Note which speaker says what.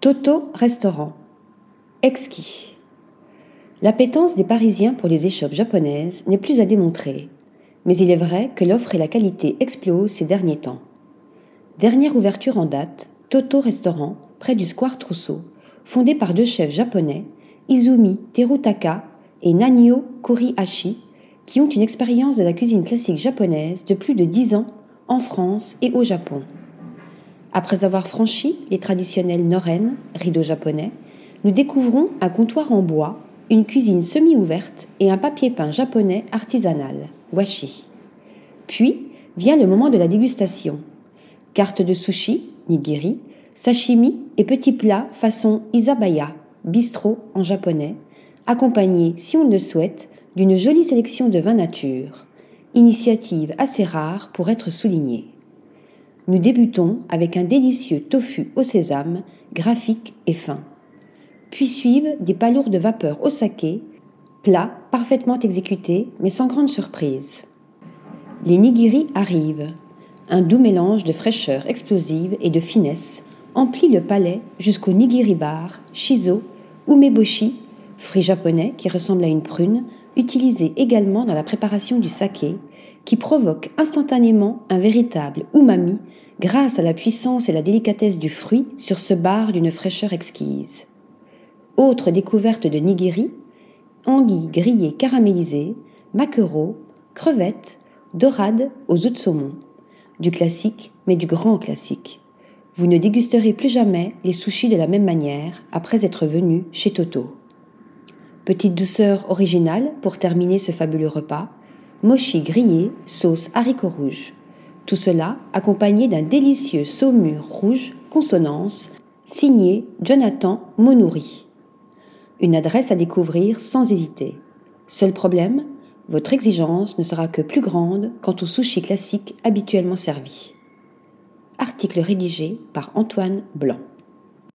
Speaker 1: Toto Restaurant. Exquis. L'appétence des Parisiens pour les échoppes japonaises n'est plus à démontrer, mais il est vrai que l'offre et la qualité explosent ces derniers temps. Dernière ouverture en date, Toto Restaurant, près du Square Trousseau, fondé par deux chefs japonais, Izumi Terutaka et Nanyo Kurihashi, qui ont une expérience de la cuisine classique japonaise de plus de dix ans en France et au Japon. Après avoir franchi les traditionnels noren, rideaux japonais, nous découvrons un comptoir en bois, une cuisine semi-ouverte et un papier peint japonais artisanal, washi. Puis vient le moment de la dégustation. Carte de sushi, nigiri, sashimi et petits plats façon izabaya, bistrot en japonais, accompagnés, si on le souhaite, d'une jolie sélection de vins nature, initiative assez rare pour être soulignée. Nous débutons avec un délicieux tofu au sésame, graphique et fin. Puis suivent des palourdes de vapeur au saké, plats parfaitement exécutés mais sans grande surprise. Les nigiri arrivent. Un doux mélange de fraîcheur explosive et de finesse emplit le palais jusqu'au nigiri bar, shizo, umeboshi, fruit japonais qui ressemble à une prune, utilisé également dans la préparation du saké, qui provoque instantanément un véritable umami grâce à la puissance et la délicatesse du fruit sur ce bar d'une fraîcheur exquise. Autre découverte de nigiri, anguilles grillées caramélisées, maquereaux, crevettes, dorades aux œufs de saumon. Du classique, mais du grand classique. Vous ne dégusterez plus jamais les sushis de la même manière après être venu chez Toto. Petite douceur originale pour terminer ce fabuleux repas, mochi grillé, sauce haricot rouge. Tout cela accompagné d'un délicieux saumur rouge consonance signé Jonathan Monouri. Une adresse à découvrir sans hésiter. Seul problème, votre exigence ne sera que plus grande quant au sushi classique habituellement servi. Article rédigé par Antoine Blanc.